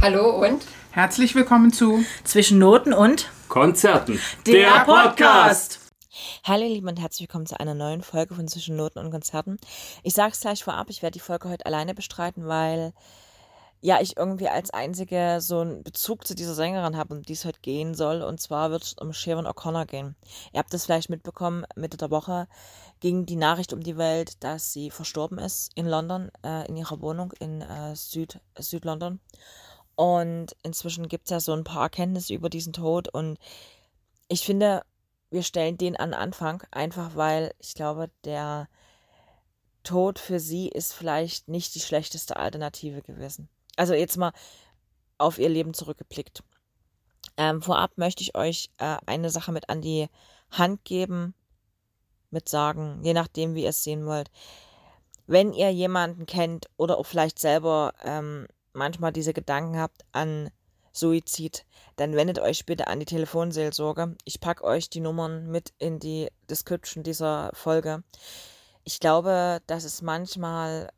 Hallo und Herzlich willkommen zu Zwischen Noten und Konzerten. Der Podcast. Hallo ihr Lieben und herzlich willkommen zu einer neuen Folge von Zwischen Noten und Konzerten. Ich sage es gleich vorab, ich werde die Folge heute alleine bestreiten, weil ja ich irgendwie als einzige so einen Bezug zu dieser Sängerin habe, um die es heute gehen soll. Und zwar wird es um Sharon O'Connor gehen. Ihr habt das vielleicht mitbekommen, Mitte der Woche ging die Nachricht um die Welt, dass sie verstorben ist in London, äh, in ihrer Wohnung in äh, Süd, Südlondon. Und inzwischen gibt es ja so ein paar Erkenntnisse über diesen Tod. Und ich finde, wir stellen den an Anfang, einfach weil ich glaube, der Tod für sie ist vielleicht nicht die schlechteste Alternative gewesen. Also jetzt mal auf ihr Leben zurückgeblickt. Ähm, vorab möchte ich euch äh, eine Sache mit an die Hand geben, mit sagen, je nachdem, wie ihr es sehen wollt. Wenn ihr jemanden kennt oder auch vielleicht selber ähm, manchmal diese Gedanken habt an Suizid, dann wendet euch bitte an die Telefonseelsorge. Ich packe euch die Nummern mit in die Description dieser Folge. Ich glaube, dass es manchmal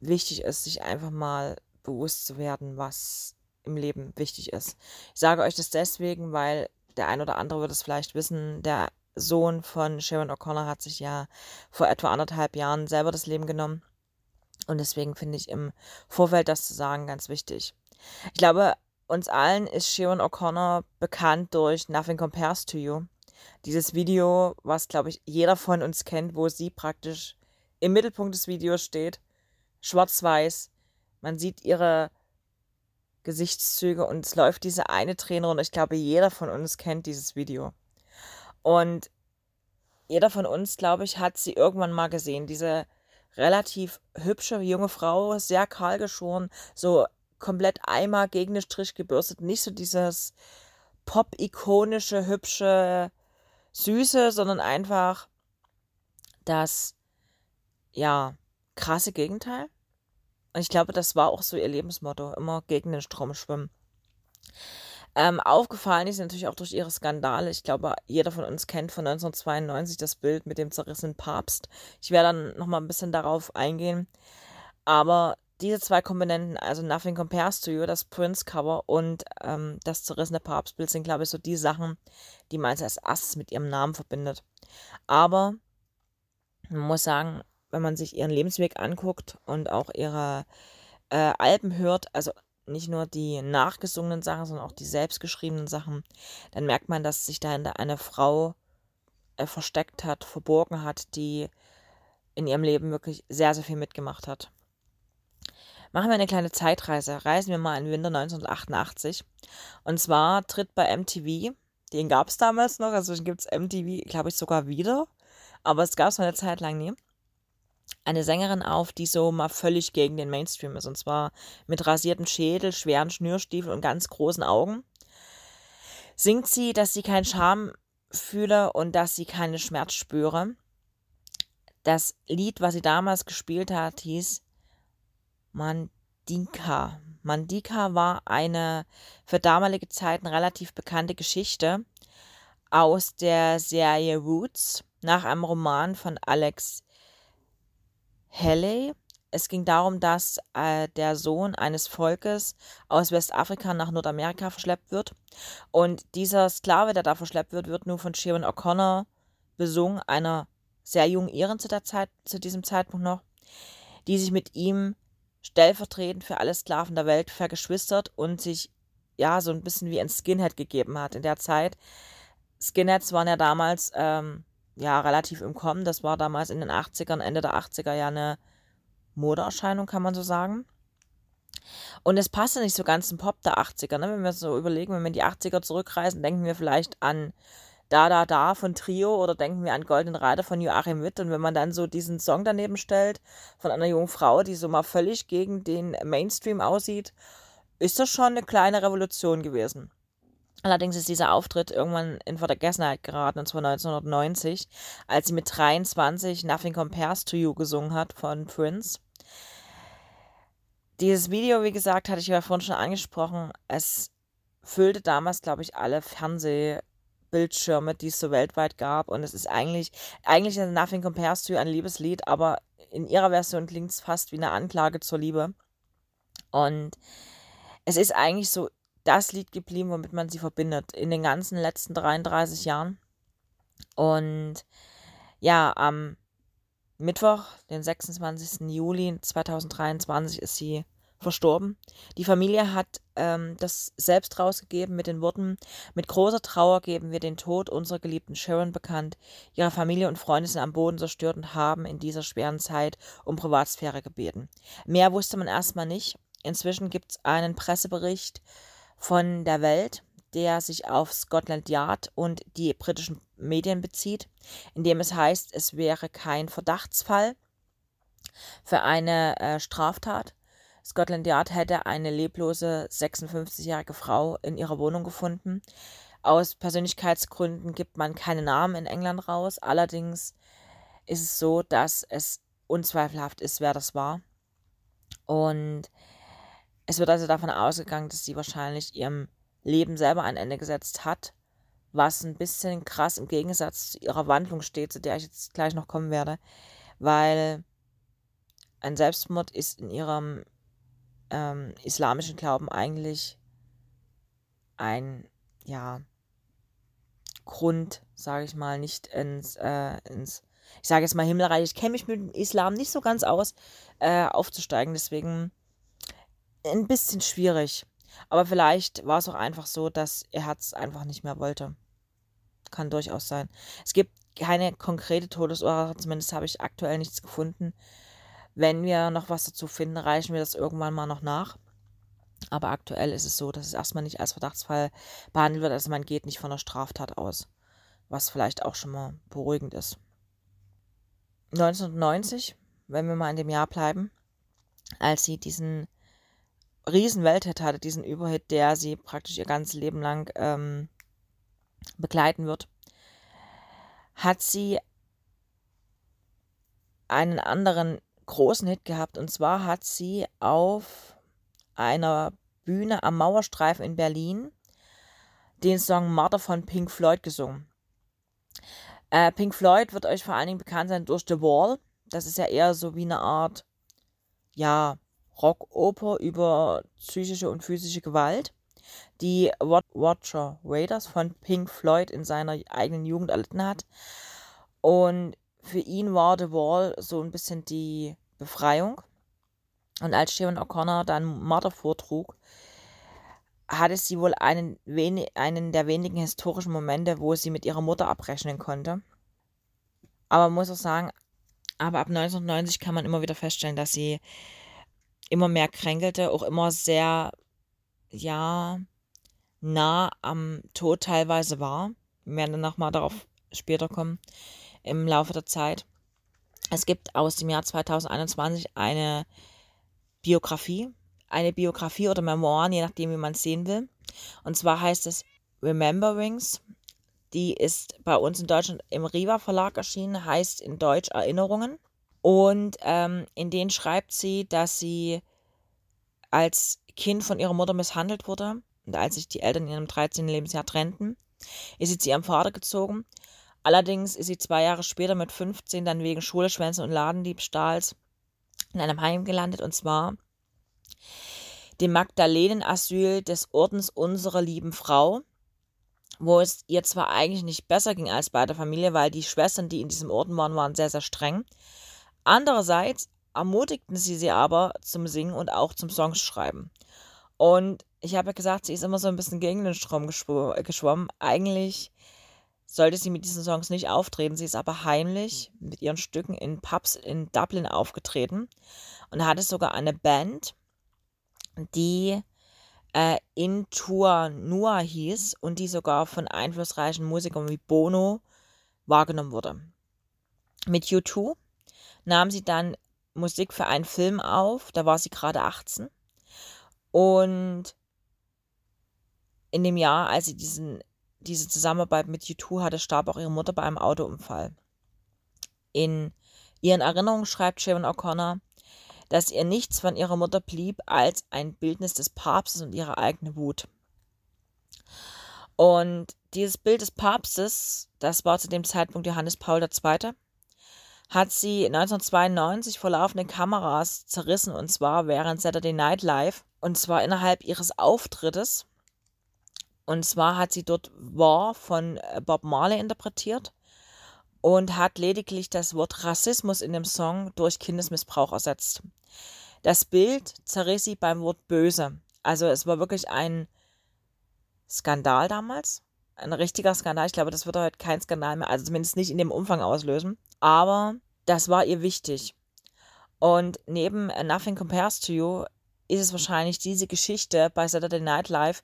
wichtig ist, sich einfach mal bewusst zu werden, was im Leben wichtig ist. Ich sage euch das deswegen, weil der ein oder andere wird es vielleicht wissen, der Sohn von Sharon O'Connor hat sich ja vor etwa anderthalb Jahren selber das Leben genommen. Und deswegen finde ich im Vorfeld das zu sagen ganz wichtig. Ich glaube, uns allen ist Sharon O'Connor bekannt durch Nothing Compares to You. Dieses Video, was, glaube ich, jeder von uns kennt, wo sie praktisch im Mittelpunkt des Videos steht. Schwarz-weiß. Man sieht ihre Gesichtszüge und es läuft diese eine Träne und ich glaube, jeder von uns kennt dieses Video. Und jeder von uns, glaube ich, hat sie irgendwann mal gesehen. Diese relativ hübsche junge Frau, sehr kahl geschoren, so komplett einmal gegen den Strich gebürstet. Nicht so dieses pop-ikonische, hübsche, süße, sondern einfach das, ja, krasse Gegenteil. Und ich glaube, das war auch so ihr Lebensmotto, immer gegen den Strom schwimmen. Ähm, aufgefallen ist natürlich auch durch ihre Skandale. Ich glaube, jeder von uns kennt von 1992 das Bild mit dem zerrissenen Papst. Ich werde dann nochmal ein bisschen darauf eingehen. Aber diese zwei Komponenten, also Nothing Compares to You, das Prince-Cover und ähm, das zerrissene Papstbild, sind, glaube ich, so die Sachen, die man als erstes mit ihrem Namen verbindet. Aber man muss sagen, wenn man sich ihren Lebensweg anguckt und auch ihre äh, Alben hört, also nicht nur die nachgesungenen Sachen, sondern auch die selbstgeschriebenen Sachen, dann merkt man, dass sich dahinter eine Frau äh, versteckt hat, verborgen hat, die in ihrem Leben wirklich sehr, sehr viel mitgemacht hat. Machen wir eine kleine Zeitreise. Reisen wir mal in Winter 1988. Und zwar tritt bei MTV, den gab es damals noch, also gibt es MTV, glaube ich, sogar wieder, aber es gab es mal eine Zeit lang nie eine Sängerin auf, die so mal völlig gegen den Mainstream ist. Und zwar mit rasiertem Schädel, schweren Schnürstiefeln und ganz großen Augen. Singt sie, dass sie keinen Scham fühle und dass sie keinen Schmerz spüre. Das Lied, was sie damals gespielt hat, hieß Mandika. Mandika war eine für damalige Zeiten relativ bekannte Geschichte aus der Serie Roots nach einem Roman von Alex Halley. Es ging darum, dass äh, der Sohn eines Volkes aus Westafrika nach Nordamerika verschleppt wird. Und dieser Sklave, der da verschleppt wird, wird nun von Sharon O'Connor besungen, einer sehr jungen Iren zu, der Zeit, zu diesem Zeitpunkt noch, die sich mit ihm stellvertretend für alle Sklaven der Welt vergeschwistert und sich ja so ein bisschen wie ein Skinhead gegeben hat in der Zeit. Skinheads waren ja damals ähm, ja relativ im Kommen. Das war damals in den 80ern, Ende der 80er ja eine Modeerscheinung, kann man so sagen. Und es passte nicht so ganz zum Pop der 80er. Ne? Wenn wir so überlegen, wenn wir in die 80er zurückreisen, denken wir vielleicht an Da Da Da von Trio oder denken wir an Golden Reiter von Joachim Witt. Und wenn man dann so diesen Song daneben stellt von einer jungen Frau, die so mal völlig gegen den Mainstream aussieht, ist das schon eine kleine Revolution gewesen. Allerdings ist dieser Auftritt irgendwann in Vergessenheit geraten, und zwar 1990, als sie mit 23 Nothing Compares to You gesungen hat von Prince. Dieses Video, wie gesagt, hatte ich ja vorhin schon angesprochen. Es füllte damals, glaube ich, alle Fernsehbildschirme, die es so weltweit gab. Und es ist eigentlich, eigentlich ist Nothing Compares to You ein Liebeslied, aber in ihrer Version klingt es fast wie eine Anklage zur Liebe. Und es ist eigentlich so das Lied geblieben, womit man sie verbindet in den ganzen letzten 33 Jahren. Und ja, am Mittwoch, den 26. Juli 2023, ist sie verstorben. Die Familie hat ähm, das selbst rausgegeben mit den Worten, mit großer Trauer geben wir den Tod unserer geliebten Sharon bekannt. Ihre Familie und Freunde sind am Boden zerstört und haben in dieser schweren Zeit um Privatsphäre gebeten. Mehr wusste man erstmal nicht. Inzwischen gibt es einen Pressebericht von der Welt, der sich auf Scotland Yard und die britischen Medien bezieht, in dem es heißt, es wäre kein Verdachtsfall für eine äh, Straftat. Scotland Yard hätte eine leblose 56-jährige Frau in ihrer Wohnung gefunden. Aus Persönlichkeitsgründen gibt man keine Namen in England raus. Allerdings ist es so, dass es unzweifelhaft ist, wer das war. Und es wird also davon ausgegangen, dass sie wahrscheinlich ihrem Leben selber ein Ende gesetzt hat, was ein bisschen krass im Gegensatz zu ihrer Wandlung steht, zu der ich jetzt gleich noch kommen werde, weil ein Selbstmord ist in ihrem ähm, islamischen Glauben eigentlich ein, ja, Grund, sage ich mal, nicht ins, äh, ins ich sage jetzt mal Himmelreich, ich kenne mich mit dem Islam nicht so ganz aus, äh, aufzusteigen. Deswegen ein bisschen schwierig. Aber vielleicht war es auch einfach so, dass er es einfach nicht mehr wollte. Kann durchaus sein. Es gibt keine konkrete Todesursache, zumindest habe ich aktuell nichts gefunden. Wenn wir noch was dazu finden, reichen wir das irgendwann mal noch nach. Aber aktuell ist es so, dass es erstmal nicht als Verdachtsfall behandelt wird. Also man geht nicht von einer Straftat aus. Was vielleicht auch schon mal beruhigend ist. 1990, wenn wir mal in dem Jahr bleiben, als sie diesen riesen Welthit hatte, diesen Überhit, der sie praktisch ihr ganzes Leben lang ähm, begleiten wird, hat sie einen anderen großen Hit gehabt. Und zwar hat sie auf einer Bühne am Mauerstreifen in Berlin den Song Mother von Pink Floyd gesungen. Äh, Pink Floyd wird euch vor allen Dingen bekannt sein durch The Wall. Das ist ja eher so wie eine Art, ja, Rockoper über psychische und physische Gewalt, die Watcher Raiders von Pink Floyd in seiner eigenen Jugend erlitten hat. Und für ihn war The Wall so ein bisschen die Befreiung. Und als Sharon O'Connor dann Mother vortrug, hatte sie wohl einen, einen der wenigen historischen Momente, wo sie mit ihrer Mutter abrechnen konnte. Aber man muss auch sagen, aber ab 1990 kann man immer wieder feststellen, dass sie immer mehr kränkelte, auch immer sehr, ja, nah am Tod teilweise war. Wir werden dann nochmal darauf später kommen im Laufe der Zeit. Es gibt aus dem Jahr 2021 eine Biografie, eine Biografie oder Memoiren, je nachdem, wie man es sehen will. Und zwar heißt es Rememberings. Die ist bei uns in Deutschland im Riva Verlag erschienen, heißt in Deutsch Erinnerungen. Und ähm, in denen schreibt sie, dass sie als Kind von ihrer Mutter misshandelt wurde. Und als sich die Eltern in ihrem 13. Lebensjahr trennten, ist sie zu ihrem Vater gezogen. Allerdings ist sie zwei Jahre später mit 15 dann wegen Schulschwänzen und Ladendiebstahls in einem Heim gelandet. Und zwar dem Magdalenenasyl des Ordens unserer lieben Frau, wo es ihr zwar eigentlich nicht besser ging als bei der Familie, weil die Schwestern, die in diesem Orden waren, waren sehr, sehr streng. Andererseits ermutigten sie sie aber zum Singen und auch zum Songschreiben. Und ich habe ja gesagt, sie ist immer so ein bisschen gegen den Strom geschwommen. Eigentlich sollte sie mit diesen Songs nicht auftreten. Sie ist aber heimlich mit ihren Stücken in Pubs in Dublin aufgetreten und hatte sogar eine Band, die äh, In Tour Nua hieß und die sogar von einflussreichen Musikern wie Bono wahrgenommen wurde. Mit U2 nahm sie dann Musik für einen Film auf, da war sie gerade 18. Und in dem Jahr, als sie diesen, diese Zusammenarbeit mit U2 hatte, starb auch ihre Mutter bei einem Autounfall. In ihren Erinnerungen schreibt Sharon O'Connor, dass ihr nichts von ihrer Mutter blieb als ein Bildnis des Papstes und ihre eigene Wut. Und dieses Bild des Papstes, das war zu dem Zeitpunkt Johannes Paul II., hat sie 1992 vor laufenden Kameras zerrissen und zwar während Saturday Night Live Und zwar innerhalb ihres Auftrittes. Und zwar hat sie dort War von äh, Bob Marley interpretiert und hat lediglich das Wort Rassismus in dem Song durch Kindesmissbrauch ersetzt. Das Bild zerriss sie beim Wort böse. Also es war wirklich ein Skandal damals. Ein richtiger Skandal. Ich glaube, das wird heute kein Skandal mehr, also zumindest nicht in dem Umfang auslösen. Aber das war ihr wichtig. Und neben Nothing Compares to You ist es wahrscheinlich diese Geschichte bei Saturday Night Live,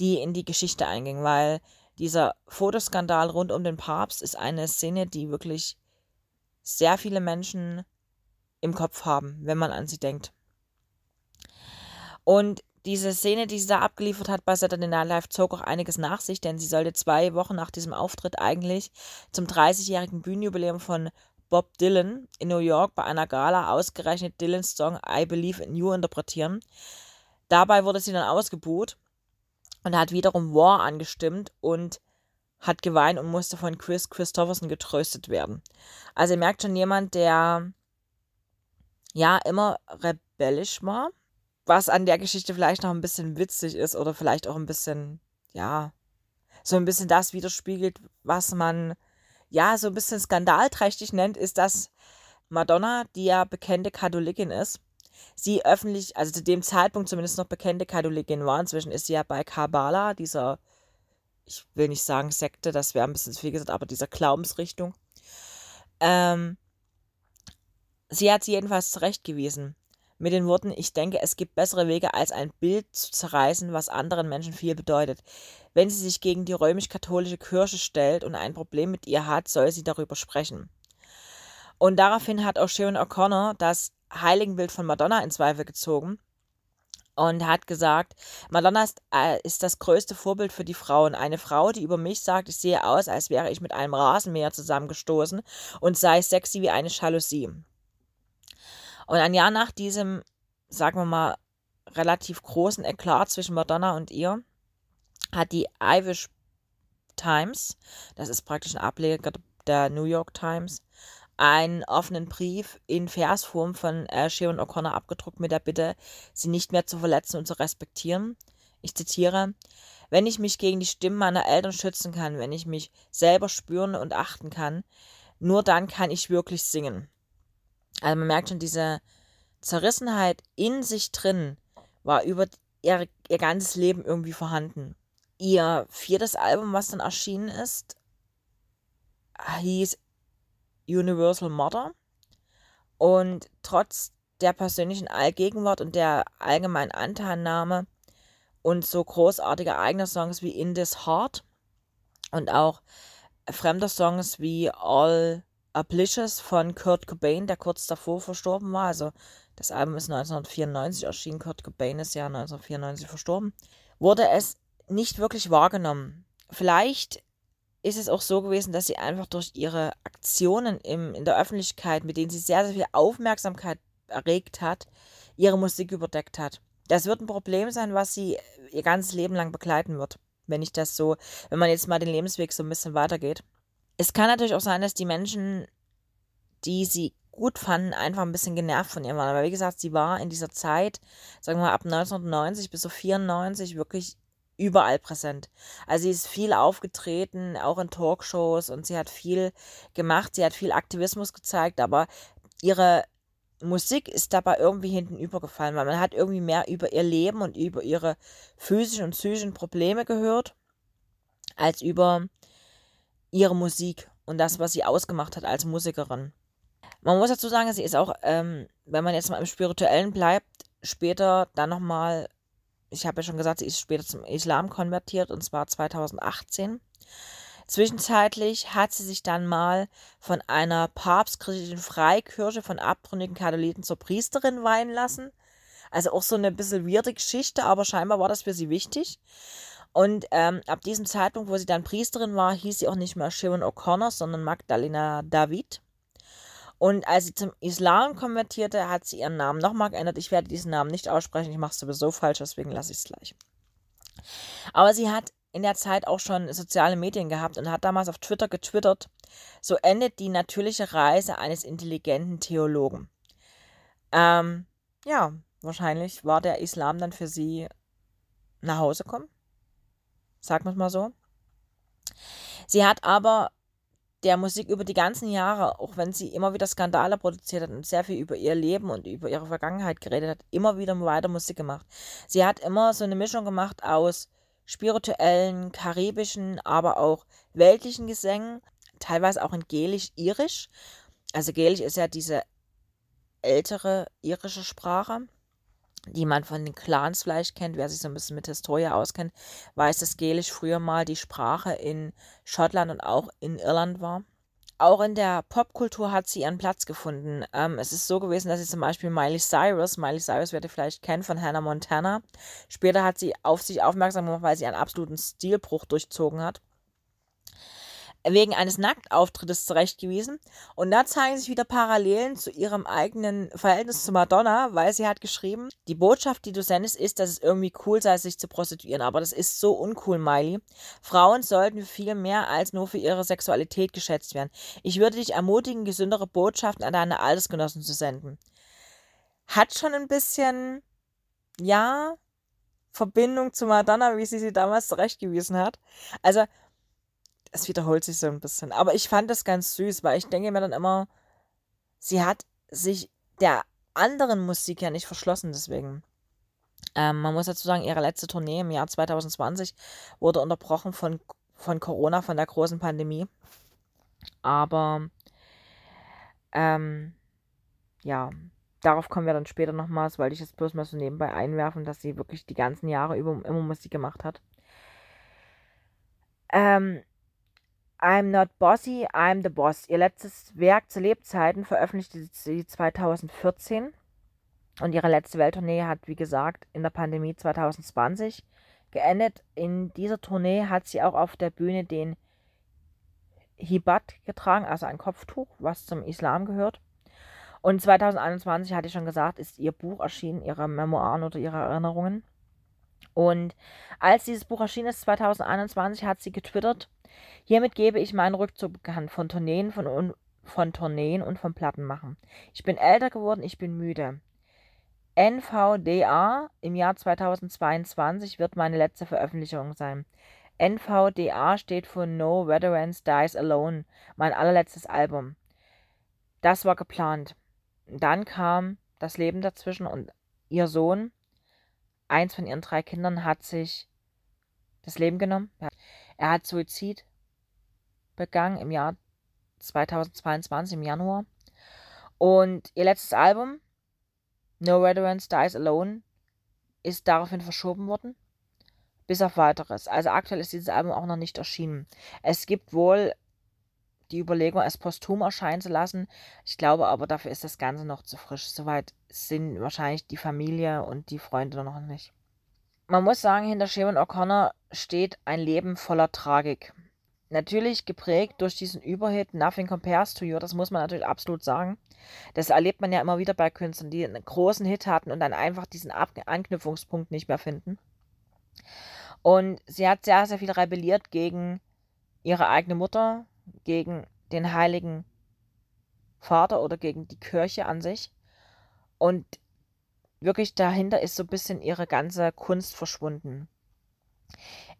die in die Geschichte einging, weil dieser Fotoskandal rund um den Papst ist eine Szene, die wirklich sehr viele Menschen im Kopf haben, wenn man an sie denkt. Und diese Szene, die sie da abgeliefert hat bei Saturday Night Live, zog auch einiges nach sich, denn sie sollte zwei Wochen nach diesem Auftritt eigentlich zum 30-jährigen Bühnenjubiläum von Bob Dylan in New York bei einer Gala ausgerechnet Dylans Song I Believe in You interpretieren. Dabei wurde sie dann ausgebuht und hat wiederum War angestimmt und hat geweint und musste von Chris Christopherson getröstet werden. Also ihr merkt schon jemand, der ja immer rebellisch war, was an der Geschichte vielleicht noch ein bisschen witzig ist oder vielleicht auch ein bisschen, ja, so ein bisschen das widerspiegelt, was man ja so ein bisschen skandalträchtig nennt, ist, dass Madonna, die ja bekannte Katholikin ist, sie öffentlich, also zu dem Zeitpunkt zumindest noch bekannte Katholikin war. Inzwischen ist sie ja bei Kabbalah, dieser, ich will nicht sagen Sekte, das wäre ein bisschen zu viel gesagt, aber dieser Glaubensrichtung. Ähm, sie hat sie jedenfalls zurechtgewiesen. Mit den Worten, ich denke, es gibt bessere Wege, als ein Bild zu zerreißen, was anderen Menschen viel bedeutet. Wenn sie sich gegen die römisch-katholische Kirche stellt und ein Problem mit ihr hat, soll sie darüber sprechen. Und daraufhin hat auch Sharon O'Connor das Heiligenbild von Madonna in Zweifel gezogen und hat gesagt, Madonna ist, äh, ist das größte Vorbild für die Frauen. Eine Frau, die über mich sagt, ich sehe aus, als wäre ich mit einem Rasenmäher zusammengestoßen und sei sexy wie eine Jalousie. Und ein Jahr nach diesem, sagen wir mal, relativ großen Eklat zwischen Madonna und ihr, hat die Irish Times, das ist praktisch ein Ableger der New York Times, einen offenen Brief in Versform von äh, Sharon O'Connor abgedruckt mit der Bitte, sie nicht mehr zu verletzen und zu respektieren. Ich zitiere, wenn ich mich gegen die Stimmen meiner Eltern schützen kann, wenn ich mich selber spüren und achten kann, nur dann kann ich wirklich singen. Also man merkt schon, diese Zerrissenheit in sich drin war über ihr, ihr ganzes Leben irgendwie vorhanden. Ihr viertes Album, was dann erschienen ist, hieß Universal Mother. Und trotz der persönlichen Allgegenwart und der allgemeinen Anteilnahme und so großartiger eigener Songs wie In This Heart und auch fremder Songs wie All Oblivious von Kurt Cobain, der kurz davor verstorben war. Also das Album ist 1994 erschienen, Kurt Cobain ist ja 1994 verstorben. Wurde es nicht wirklich wahrgenommen. Vielleicht ist es auch so gewesen, dass sie einfach durch ihre Aktionen im, in der Öffentlichkeit, mit denen sie sehr, sehr viel Aufmerksamkeit erregt hat, ihre Musik überdeckt hat. Das wird ein Problem sein, was sie ihr ganzes Leben lang begleiten wird, wenn ich das so, wenn man jetzt mal den Lebensweg so ein bisschen weitergeht. Es kann natürlich auch sein, dass die Menschen, die sie gut fanden, einfach ein bisschen genervt von ihr waren. Aber wie gesagt, sie war in dieser Zeit, sagen wir mal ab 1990 bis so 94 wirklich überall präsent. Also sie ist viel aufgetreten, auch in Talkshows und sie hat viel gemacht, sie hat viel Aktivismus gezeigt, aber ihre Musik ist dabei irgendwie hinten übergefallen, weil man hat irgendwie mehr über ihr Leben und über ihre physischen und psychischen Probleme gehört, als über ihre Musik und das, was sie ausgemacht hat als Musikerin. Man muss dazu sagen, sie ist auch, ähm, wenn man jetzt mal im Spirituellen bleibt, später dann nochmal ich habe ja schon gesagt, sie ist später zum Islam konvertiert und zwar 2018. Zwischenzeitlich hat sie sich dann mal von einer papstkritischen Freikirche von abtrünnigen Katholiken zur Priesterin weihen lassen. Also auch so eine bisschen weirde Geschichte, aber scheinbar war das für sie wichtig. Und ähm, ab diesem Zeitpunkt, wo sie dann Priesterin war, hieß sie auch nicht mehr Sharon O'Connor, sondern Magdalena David. Und als sie zum Islam konvertierte, hat sie ihren Namen nochmal geändert. Ich werde diesen Namen nicht aussprechen, ich mache es sowieso falsch, deswegen lasse ich es gleich. Aber sie hat in der Zeit auch schon soziale Medien gehabt und hat damals auf Twitter getwittert, so endet die natürliche Reise eines intelligenten Theologen. Ähm, ja, wahrscheinlich war der Islam dann für sie nach Hause kommen. Sagen wir es mal so. Sie hat aber der Musik über die ganzen Jahre, auch wenn sie immer wieder Skandale produziert hat und sehr viel über ihr Leben und über ihre Vergangenheit geredet hat, immer wieder weiter Musik gemacht. Sie hat immer so eine Mischung gemacht aus spirituellen, karibischen, aber auch weltlichen Gesängen, teilweise auch in Gälisch-Irisch. Also Gälisch ist ja diese ältere irische Sprache die man von den Clans vielleicht kennt, wer sich so ein bisschen mit Historia auskennt, weiß, dass Gälisch früher mal die Sprache in Schottland und auch in Irland war. Auch in der Popkultur hat sie ihren Platz gefunden. Ähm, es ist so gewesen, dass sie zum Beispiel Miley Cyrus, Miley Cyrus werdet ihr vielleicht kennen von Hannah Montana, später hat sie auf sich aufmerksam gemacht, weil sie einen absoluten Stilbruch durchzogen hat wegen eines Nacktauftrittes zurechtgewiesen. Und da zeigen sich wieder Parallelen zu ihrem eigenen Verhältnis zu Madonna, weil sie hat geschrieben, die Botschaft, die du sendest, ist, dass es irgendwie cool sei, sich zu prostituieren. Aber das ist so uncool, Miley. Frauen sollten viel mehr als nur für ihre Sexualität geschätzt werden. Ich würde dich ermutigen, gesündere Botschaften an deine Altersgenossen zu senden. Hat schon ein bisschen, ja, Verbindung zu Madonna, wie sie sie damals zurechtgewiesen hat. Also, es wiederholt sich so ein bisschen. Aber ich fand das ganz süß, weil ich denke mir dann immer, sie hat sich der anderen Musik ja nicht verschlossen, deswegen. Ähm, man muss dazu sagen, ihre letzte Tournee im Jahr 2020 wurde unterbrochen von, von Corona, von der großen Pandemie. Aber ähm, ja, darauf kommen wir dann später nochmals, weil ich jetzt bloß mal so nebenbei einwerfen, dass sie wirklich die ganzen Jahre über immer Musik gemacht hat. Ähm, I'm Not Bossy, I'm the Boss. Ihr letztes Werk zu Lebzeiten veröffentlichte sie 2014 und ihre letzte Welttournee hat, wie gesagt, in der Pandemie 2020 geendet. In dieser Tournee hat sie auch auf der Bühne den Hibat getragen, also ein Kopftuch, was zum Islam gehört. Und 2021, hatte ich schon gesagt, ist ihr Buch erschienen, ihre Memoiren oder ihre Erinnerungen. Und als dieses Buch erschienen ist, 2021, hat sie getwittert, Hiermit gebe ich meinen Rückzug bekannt von Tourneen, von, von Tourneen und vom Plattenmachen. Ich bin älter geworden, ich bin müde. NVDA im Jahr 2022 wird meine letzte Veröffentlichung sein. NVDA steht für No Veterans Dies Alone, mein allerletztes Album. Das war geplant. Dann kam das Leben dazwischen und ihr Sohn, eins von ihren drei Kindern, hat sich das Leben genommen. Er hat Suizid begangen im Jahr 2022, im Januar. Und ihr letztes Album, No Veterans Dies Alone, ist daraufhin verschoben worden. Bis auf weiteres. Also aktuell ist dieses Album auch noch nicht erschienen. Es gibt wohl die Überlegung, es posthum erscheinen zu lassen. Ich glaube aber, dafür ist das Ganze noch zu frisch. Soweit sind wahrscheinlich die Familie und die Freunde noch nicht. Man muss sagen, hinter Sharon O'Connor steht ein Leben voller Tragik. Natürlich geprägt durch diesen Überhit Nothing Compares to You, das muss man natürlich absolut sagen. Das erlebt man ja immer wieder bei Künstlern, die einen großen Hit hatten und dann einfach diesen Ab Anknüpfungspunkt nicht mehr finden. Und sie hat sehr, sehr viel rebelliert gegen ihre eigene Mutter, gegen den heiligen Vater oder gegen die Kirche an sich. Und wirklich dahinter ist so ein bisschen ihre ganze Kunst verschwunden.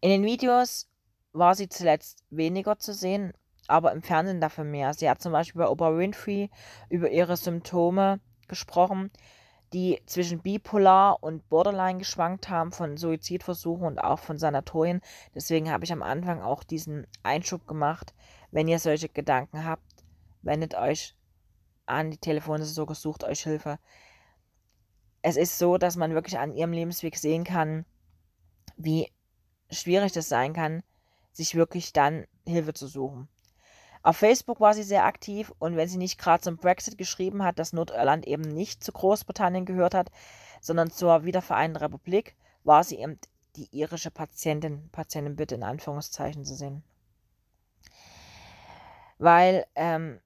In den Videos war sie zuletzt weniger zu sehen, aber im Fernsehen dafür mehr. Sie hat zum Beispiel bei Oprah Winfrey über ihre Symptome gesprochen, die zwischen bipolar und borderline geschwankt haben, von Suizidversuchen und auch von Sanatorien. Deswegen habe ich am Anfang auch diesen Einschub gemacht. Wenn ihr solche Gedanken habt, wendet euch an die Telefone, so sucht euch Hilfe es ist so, dass man wirklich an ihrem Lebensweg sehen kann, wie schwierig das sein kann, sich wirklich dann Hilfe zu suchen. Auf Facebook war sie sehr aktiv und wenn sie nicht gerade zum Brexit geschrieben hat, dass Nordirland eben nicht zu Großbritannien gehört hat, sondern zur wiedervereinten Republik, war sie eben die irische Patientin, Patientin bitte in Anführungszeichen zu sehen. Weil, ähm,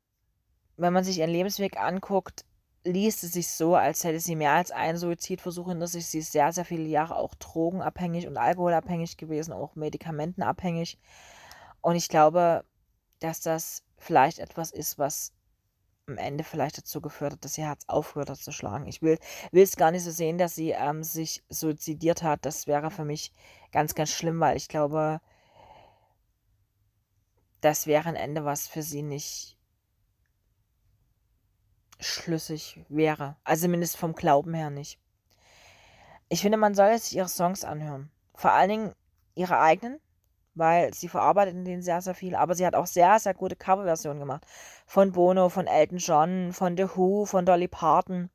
wenn man sich ihren Lebensweg anguckt, liest es sich so, als hätte sie mehr als einen Suizidversuch hinter sich. Sie ist sehr, sehr viele Jahre auch drogenabhängig und alkoholabhängig gewesen, auch medikamentenabhängig. Und ich glaube, dass das vielleicht etwas ist, was am Ende vielleicht dazu geführt hat, dass ihr Herz aufgehört hat zu schlagen. Ich will es gar nicht so sehen, dass sie ähm, sich suizidiert hat. Das wäre für mich ganz, ganz schlimm, weil ich glaube, das wäre ein Ende, was für sie nicht schlüssig wäre. Also zumindest vom Glauben her nicht. Ich finde, man soll sich ihre Songs anhören. Vor allen Dingen ihre eigenen, weil sie verarbeitet in denen sehr, sehr viel. Aber sie hat auch sehr, sehr gute Coverversionen gemacht. Von Bono, von Elton John, von The Who, von Dolly Parton.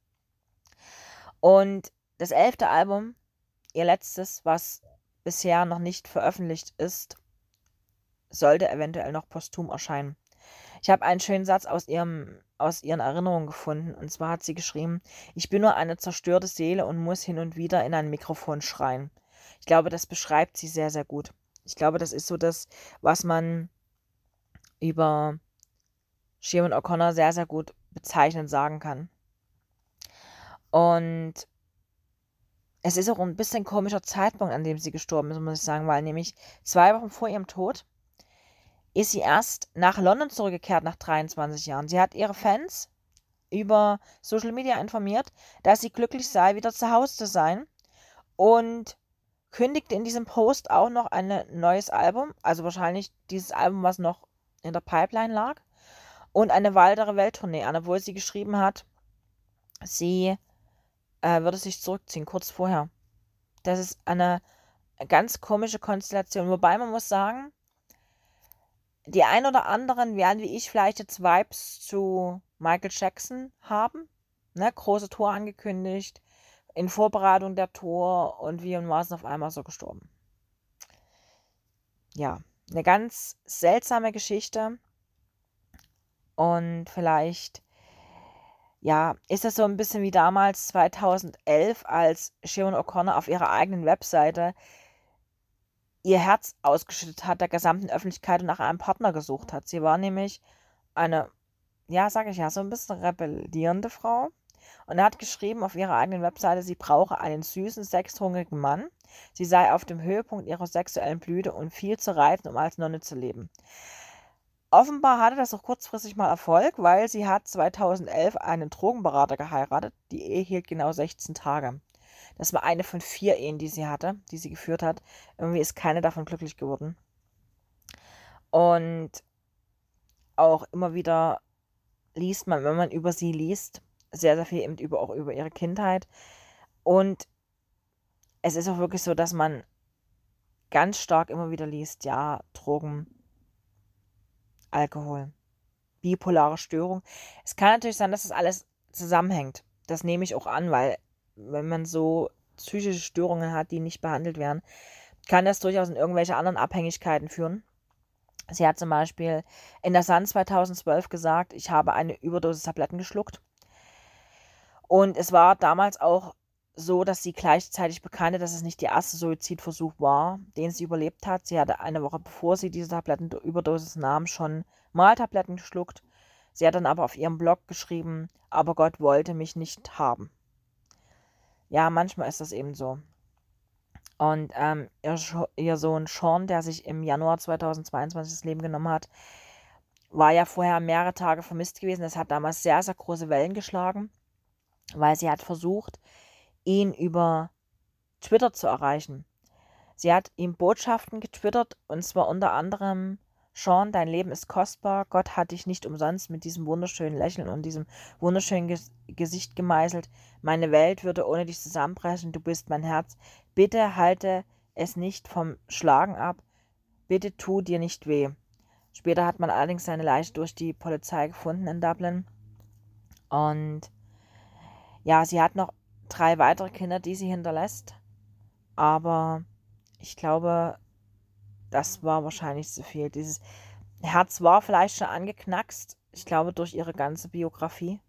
Und das elfte Album, ihr letztes, was bisher noch nicht veröffentlicht ist, sollte eventuell noch posthum erscheinen. Ich habe einen schönen Satz aus, ihrem, aus ihren Erinnerungen gefunden. Und zwar hat sie geschrieben, ich bin nur eine zerstörte Seele und muss hin und wieder in ein Mikrofon schreien. Ich glaube, das beschreibt sie sehr, sehr gut. Ich glaube, das ist so das, was man über Sharon O'Connor sehr, sehr gut bezeichnend sagen kann. Und es ist auch ein bisschen komischer Zeitpunkt, an dem sie gestorben ist, muss ich sagen, weil nämlich zwei Wochen vor ihrem Tod ist sie erst nach London zurückgekehrt nach 23 Jahren. Sie hat ihre Fans über Social Media informiert, dass sie glücklich sei, wieder zu Hause zu sein und kündigte in diesem Post auch noch ein neues Album, also wahrscheinlich dieses Album, was noch in der Pipeline lag, und eine weitere Welttournee an, obwohl sie geschrieben hat, sie äh, würde sich zurückziehen, kurz vorher. Das ist eine ganz komische Konstellation, wobei man muss sagen, die ein oder anderen werden wie ich vielleicht jetzt Vibes zu Michael Jackson haben. Ne, große Tour angekündigt, in Vorbereitung der Tour und wie und was auf einmal so gestorben. Ja, eine ganz seltsame Geschichte. Und vielleicht, ja, ist das so ein bisschen wie damals 2011, als Sharon O'Connor auf ihrer eigenen Webseite ihr Herz ausgeschüttet hat der gesamten Öffentlichkeit und nach einem Partner gesucht hat. Sie war nämlich eine, ja, sage ich ja, so ein bisschen rebellierende Frau. Und er hat geschrieben auf ihrer eigenen Webseite, sie brauche einen süßen, sexhungrigen Mann. Sie sei auf dem Höhepunkt ihrer sexuellen Blüte und viel zu reiten, um als Nonne zu leben. Offenbar hatte das auch kurzfristig mal Erfolg, weil sie hat 2011 einen Drogenberater geheiratet. Die Ehe hielt genau 16 Tage. Das war eine von vier Ehen, die sie hatte, die sie geführt hat. Irgendwie ist keine davon glücklich geworden. Und auch immer wieder liest man, wenn man über sie liest, sehr, sehr viel eben über, auch über ihre Kindheit. Und es ist auch wirklich so, dass man ganz stark immer wieder liest, ja, Drogen, Alkohol, bipolare Störung. Es kann natürlich sein, dass das alles zusammenhängt. Das nehme ich auch an, weil wenn man so psychische Störungen hat, die nicht behandelt werden, kann das durchaus in irgendwelche anderen Abhängigkeiten führen. Sie hat zum Beispiel in der Sun 2012 gesagt, ich habe eine Überdosis Tabletten geschluckt. Und es war damals auch so, dass sie gleichzeitig bekannte, dass es nicht der erste Suizidversuch war, den sie überlebt hat. Sie hatte eine Woche bevor sie diese Tablettenüberdosis nahm, schon mal Tabletten geschluckt. Sie hat dann aber auf ihrem Blog geschrieben, aber Gott wollte mich nicht haben ja, manchmal ist das eben so. Und ähm, ihr, ihr, Sohn Sean, der sich im Januar 2022 das Leben genommen hat, war ja vorher mehrere Tage vermisst gewesen. Das hat damals sehr, sehr große Wellen geschlagen, weil sie hat versucht, ihn über Twitter zu erreichen. Sie hat ihm Botschaften getwittert und zwar unter anderem Sean, dein Leben ist kostbar. Gott hat dich nicht umsonst mit diesem wunderschönen Lächeln und diesem wunderschönen Ges Gesicht gemeißelt. Meine Welt würde ohne dich zusammenbrechen. Du bist mein Herz. Bitte halte es nicht vom Schlagen ab. Bitte tu dir nicht weh. Später hat man allerdings seine Leiche durch die Polizei gefunden in Dublin. Und ja, sie hat noch drei weitere Kinder, die sie hinterlässt. Aber ich glaube, das war wahrscheinlich zu viel. Dieses Herz war vielleicht schon angeknackst, ich glaube, durch ihre ganze Biografie.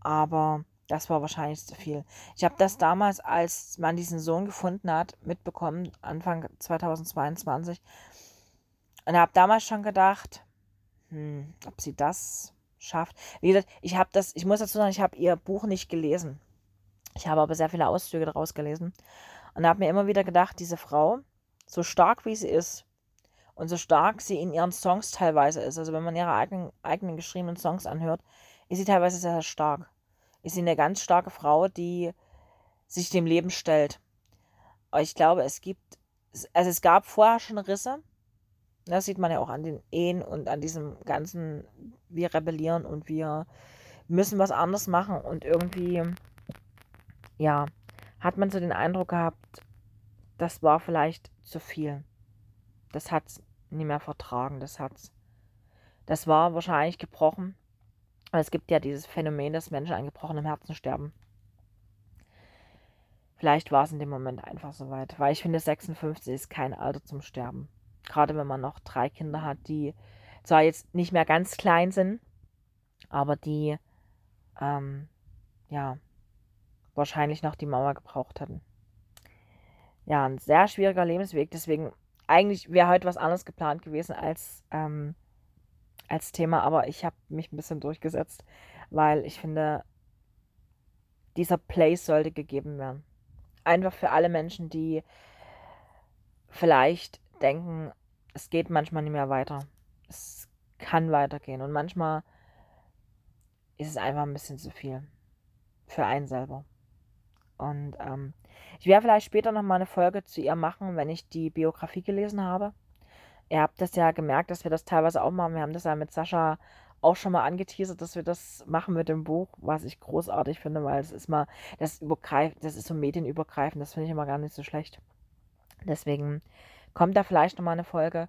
Aber das war wahrscheinlich zu viel. Ich habe das damals, als man diesen Sohn gefunden hat, mitbekommen, Anfang 2022. Und habe damals schon gedacht, hm, ob sie das schafft. Wie gesagt, ich habe das, ich muss dazu sagen, ich habe ihr Buch nicht gelesen. Ich habe aber sehr viele Auszüge daraus gelesen. Und habe mir immer wieder gedacht, diese Frau, so stark wie sie ist und so stark sie in ihren Songs teilweise ist, also wenn man ihre eigenen, eigenen geschriebenen Songs anhört, ist sie teilweise sehr, sehr stark. Ist sie eine ganz starke Frau, die sich dem Leben stellt. Aber ich glaube, es gibt, also es gab vorher schon Risse. Das sieht man ja auch an den Ehen und an diesem ganzen, wir rebellieren und wir müssen was anderes machen und irgendwie, ja, hat man so den Eindruck gehabt, das war vielleicht zu viel. Das hat es nicht mehr vertragen, das hat's. Das war wahrscheinlich gebrochen. Es gibt ja dieses Phänomen, dass Menschen an gebrochenem Herzen sterben. Vielleicht war es in dem Moment einfach so weit, weil ich finde, 56 ist kein Alter zum Sterben. Gerade wenn man noch drei Kinder hat, die zwar jetzt nicht mehr ganz klein sind, aber die ähm, ja wahrscheinlich noch die Mauer gebraucht hätten. Ja, ein sehr schwieriger Lebensweg. Deswegen eigentlich wäre heute was anderes geplant gewesen als ähm, als Thema, aber ich habe mich ein bisschen durchgesetzt, weil ich finde, dieser Place sollte gegeben werden einfach für alle Menschen, die vielleicht denken, es geht manchmal nicht mehr weiter. Es kann weitergehen. Und manchmal ist es einfach ein bisschen zu viel. Für einen selber. Und ähm, ich werde vielleicht später nochmal eine Folge zu ihr machen, wenn ich die Biografie gelesen habe. Ihr habt das ja gemerkt, dass wir das teilweise auch machen. Wir haben das ja mit Sascha auch schon mal angeteasert, dass wir das machen mit dem Buch, was ich großartig finde, weil es ist mal, das übergreift, das ist so medienübergreifend, das finde ich immer gar nicht so schlecht. Deswegen kommt da vielleicht nochmal eine Folge,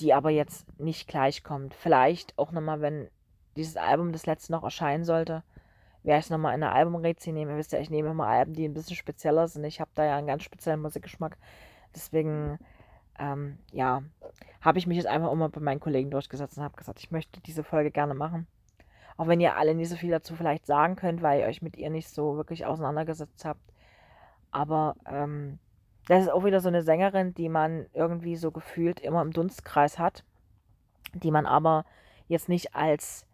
die aber jetzt nicht gleich kommt. Vielleicht auch nochmal, wenn dieses Album das letzte noch erscheinen sollte, werde ich nochmal in eine Albumrezi nehmen. Ihr wisst ja, ich nehme immer Alben, die ein bisschen spezieller sind. Ich habe da ja einen ganz speziellen Musikgeschmack. Deswegen ähm, ja, habe ich mich jetzt einfach immer bei meinen Kollegen durchgesetzt und habe gesagt, ich möchte diese Folge gerne machen. Auch wenn ihr alle nicht so viel dazu vielleicht sagen könnt, weil ihr euch mit ihr nicht so wirklich auseinandergesetzt habt. Aber ähm, das ist auch wieder so eine Sängerin, die man irgendwie so gefühlt immer im Dunstkreis hat, die man aber jetzt nicht als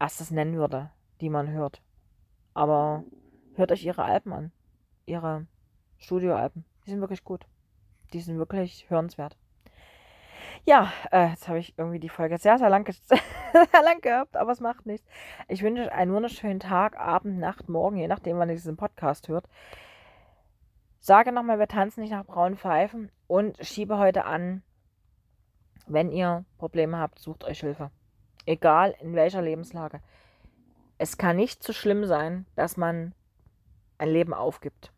erstes nennen würde, die man hört. Aber hört euch ihre Alben an. Ihre Studioalben. Die sind wirklich gut. Die sind wirklich hörenswert. Ja, äh, jetzt habe ich irgendwie die Folge sehr, sehr lang, sehr lang gehabt, aber es macht nichts. Ich wünsche euch einen wunderschönen Tag, Abend, Nacht, Morgen, je nachdem, wann ihr diesen Podcast hört. Sage nochmal, wir tanzen nicht nach braunen Pfeifen und schiebe heute an, wenn ihr Probleme habt, sucht euch Hilfe. Egal in welcher Lebenslage. Es kann nicht so schlimm sein, dass man ein Leben aufgibt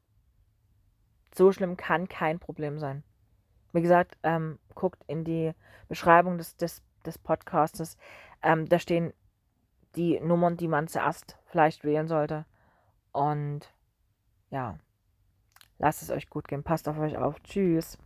so schlimm kann kein Problem sein. Wie gesagt, ähm, guckt in die Beschreibung des, des, des Podcastes. Ähm, da stehen die Nummern, die man zuerst vielleicht wählen sollte. Und ja, lasst es euch gut gehen. Passt auf euch auf. Tschüss.